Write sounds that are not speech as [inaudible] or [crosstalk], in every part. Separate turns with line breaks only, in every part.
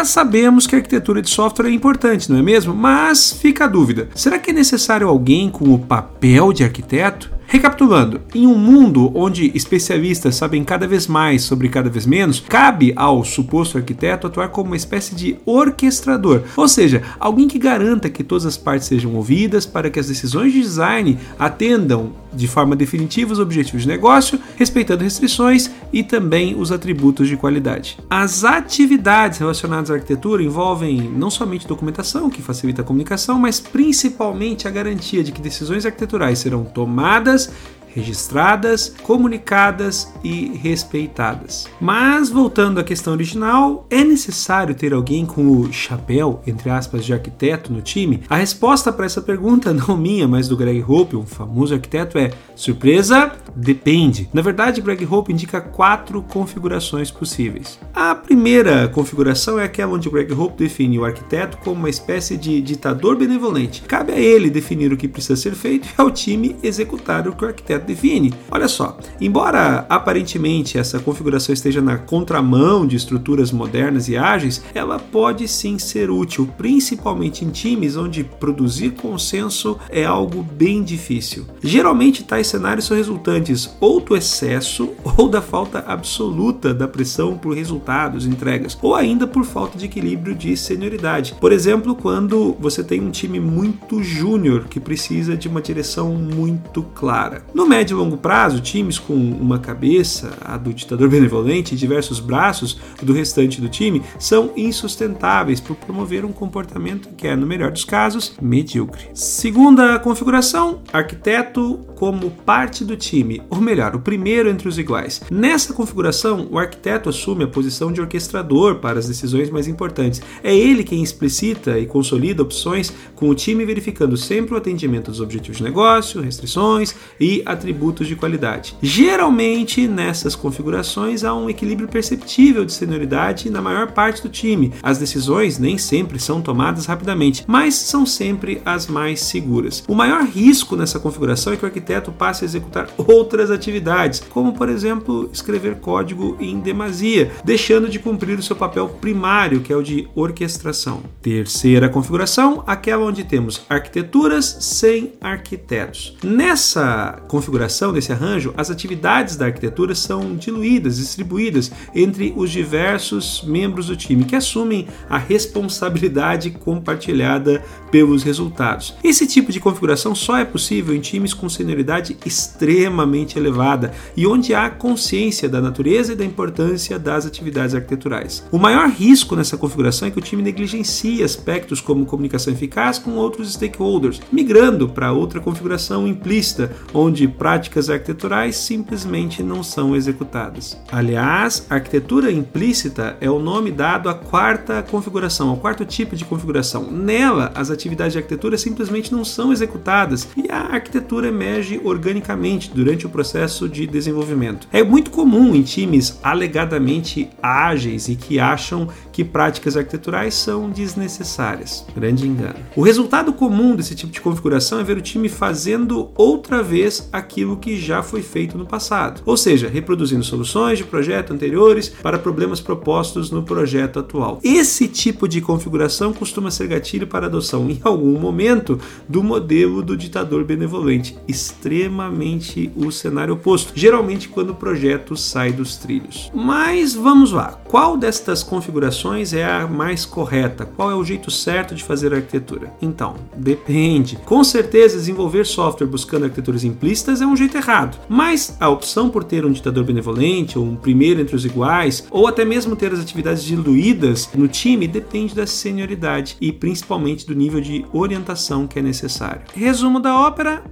Já sabemos que a arquitetura de software é importante, não é mesmo? Mas fica a dúvida: será que é necessário alguém com o papel de arquiteto? Recapitulando, em um mundo onde especialistas sabem cada vez mais sobre cada vez menos, cabe ao suposto arquiteto atuar como uma espécie de orquestrador, ou seja, alguém que garanta que todas as partes sejam ouvidas para que as decisões de design atendam de forma definitiva os objetivos de negócio, respeitando restrições e também os atributos de qualidade. As atividades relacionadas à arquitetura envolvem não somente documentação, que facilita a comunicação, mas principalmente a garantia de que decisões arquiteturais serão tomadas this registradas, comunicadas e respeitadas. Mas voltando à questão original, é necessário ter alguém com o chapéu, entre aspas, de arquiteto no time? A resposta para essa pergunta, [laughs] não minha, mas do Greg Hope, um famoso arquiteto, é surpresa, depende. Na verdade, Greg Hope indica quatro configurações possíveis. A primeira configuração é aquela onde Greg Hope define o arquiteto como uma espécie de ditador benevolente. Cabe a ele definir o que precisa ser feito e ao time executar o que o arquiteto define. Olha só, embora aparentemente essa configuração esteja na contramão de estruturas modernas e ágeis, ela pode sim ser útil, principalmente em times onde produzir consenso é algo bem difícil. Geralmente tais cenários são resultantes ou do excesso ou da falta absoluta da pressão por resultados, entregas, ou ainda por falta de equilíbrio de senioridade. Por exemplo, quando você tem um time muito júnior que precisa de uma direção muito clara. No médio e longo prazo, times com uma cabeça, a do ditador [laughs] benevolente, e diversos braços do restante do time são insustentáveis por promover um comportamento que é, no melhor dos casos, medíocre. Segunda configuração, arquiteto como parte do time, ou melhor, o primeiro entre os iguais. Nessa configuração, o arquiteto assume a posição de orquestrador para as decisões mais importantes. É ele quem explicita e consolida opções com o time verificando sempre o atendimento dos objetivos de negócio, restrições e atributos de qualidade. Geralmente, nessas configurações há um equilíbrio perceptível de senioridade na maior parte do time. As decisões nem sempre são tomadas rapidamente, mas são sempre as mais seguras. O maior risco nessa configuração é que o arquiteto passe a executar outras atividades, como por exemplo escrever código em demasia, deixando de cumprir o seu papel primário, que é o de orquestração. Terceira configuração, aquela onde temos arquiteturas sem arquitetos. Nessa configuração desse arranjo, as atividades da arquitetura são diluídas, distribuídas entre os diversos membros do time que assumem a responsabilidade compartilhada pelos resultados. Esse tipo de configuração só é possível em times com senioridade extremamente elevada e onde há consciência da natureza e da importância das atividades arquiteturais. O maior risco nessa configuração é que o time negligencie aspectos como comunicação eficaz com outros stakeholders, migrando para outra configuração implícita, onde práticas arquiteturais simplesmente não são executadas. Aliás, arquitetura implícita é o nome dado à quarta configuração, ao quarto tipo de configuração. Nela, as atividades de arquitetura simplesmente não são executadas e a arquitetura emerge organicamente durante o processo de desenvolvimento. É muito comum em times alegadamente ágeis e que acham que práticas arquiteturais são desnecessárias. Grande engano. O resultado comum desse tipo de configuração é ver o time fazendo outra vez aquilo que já foi feito no passado, ou seja, reproduzindo soluções de projeto anteriores para problemas propostos no projeto atual. Esse tipo de configuração costuma ser gatilho para adoção em algum momento do modelo do ditador benevolente, extremamente o cenário oposto, geralmente quando o projeto sai dos trilhos. Mas vamos lá, qual destas configurações é a mais correta? Qual é o jeito certo de fazer a arquitetura? Então, depende. Com certeza, desenvolver software buscando arquiteturas implícitas é um jeito errado. Mas a opção por ter um ditador benevolente, ou um primeiro entre os iguais, ou até mesmo ter as atividades diluídas no time depende da senioridade e principalmente do nível de orientação que é necessário. Resumo da ópera: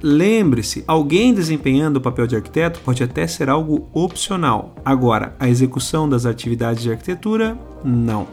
lembre-se, alguém desempenhando o papel de arquiteto pode até ser algo opcional. Agora, a execução das atividades de arquitetura, não.